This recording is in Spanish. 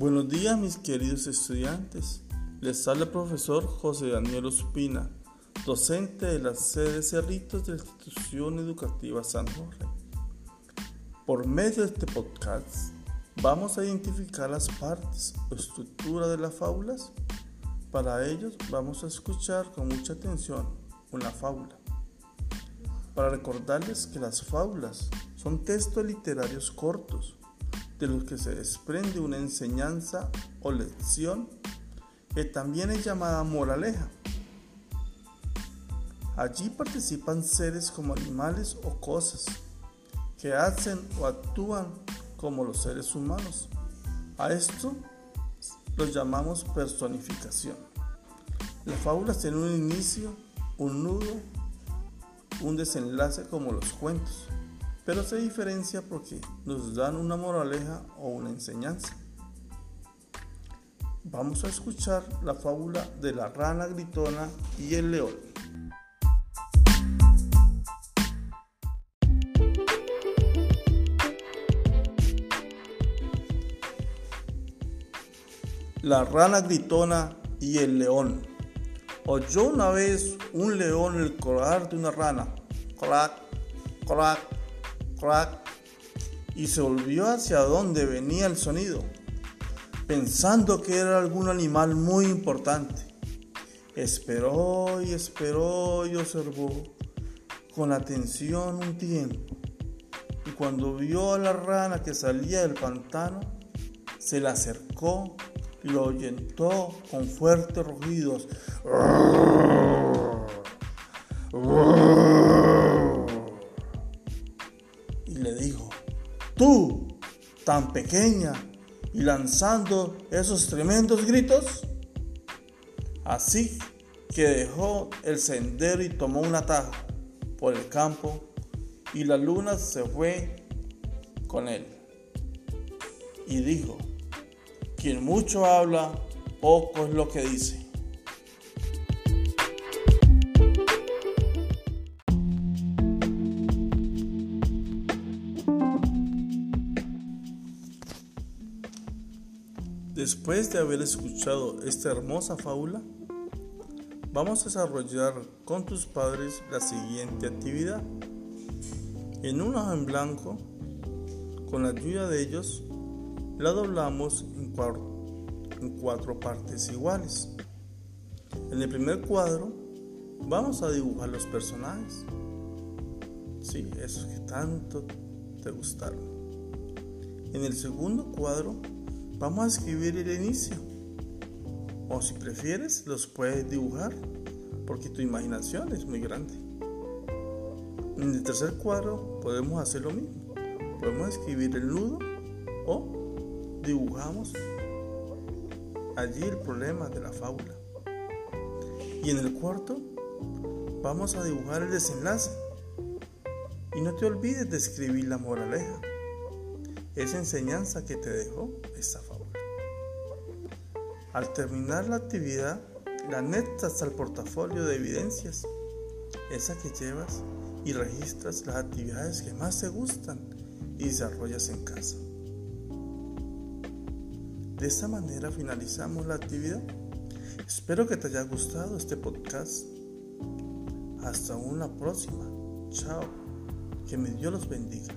Buenos días mis queridos estudiantes. Les habla el profesor José Daniel Ospina, docente de la sede Cerritos de la institución educativa San Jorge. Por medio de este podcast vamos a identificar las partes o estructura de las fábulas. Para ello vamos a escuchar con mucha atención una fábula. Para recordarles que las fábulas son textos literarios cortos de los que se desprende una enseñanza o lección que también es llamada moraleja. Allí participan seres como animales o cosas que hacen o actúan como los seres humanos. A esto lo llamamos personificación. Las fábulas tienen un inicio, un nudo, un desenlace como los cuentos pero se diferencia porque nos dan una moraleja o una enseñanza. Vamos a escuchar la fábula de la rana gritona y el león. La rana gritona y el león. Oyó una vez un león el colgar de una rana. Crack, crack, y se volvió hacia donde venía el sonido, pensando que era algún animal muy importante. Esperó y esperó y observó con atención un tiempo. Y cuando vio a la rana que salía del pantano, se la acercó y lo ahuyentó con fuertes rugidos. Le dijo, tú, tan pequeña, y lanzando esos tremendos gritos. Así que dejó el sendero y tomó un atajo por el campo y la luna se fue con él. Y dijo, quien mucho habla, poco es lo que dice. Después de haber escuchado esta hermosa fábula, vamos a desarrollar con tus padres la siguiente actividad. En un hoja en blanco, con la ayuda de ellos, la doblamos en cuatro, en cuatro partes iguales. En el primer cuadro, vamos a dibujar los personajes. Sí, esos que tanto te gustaron. En el segundo cuadro, Vamos a escribir el inicio. O si prefieres, los puedes dibujar porque tu imaginación es muy grande. En el tercer cuadro podemos hacer lo mismo. Podemos escribir el nudo o dibujamos allí el problema de la fábula. Y en el cuarto vamos a dibujar el desenlace. Y no te olvides de escribir la moraleja esa enseñanza que te dejó esta. Al terminar la actividad, la anexas al portafolio de evidencias, esa que llevas y registras las actividades que más te gustan y desarrollas en casa. De esta manera finalizamos la actividad. Espero que te haya gustado este podcast. Hasta una próxima. Chao. Que mi Dios los bendiga.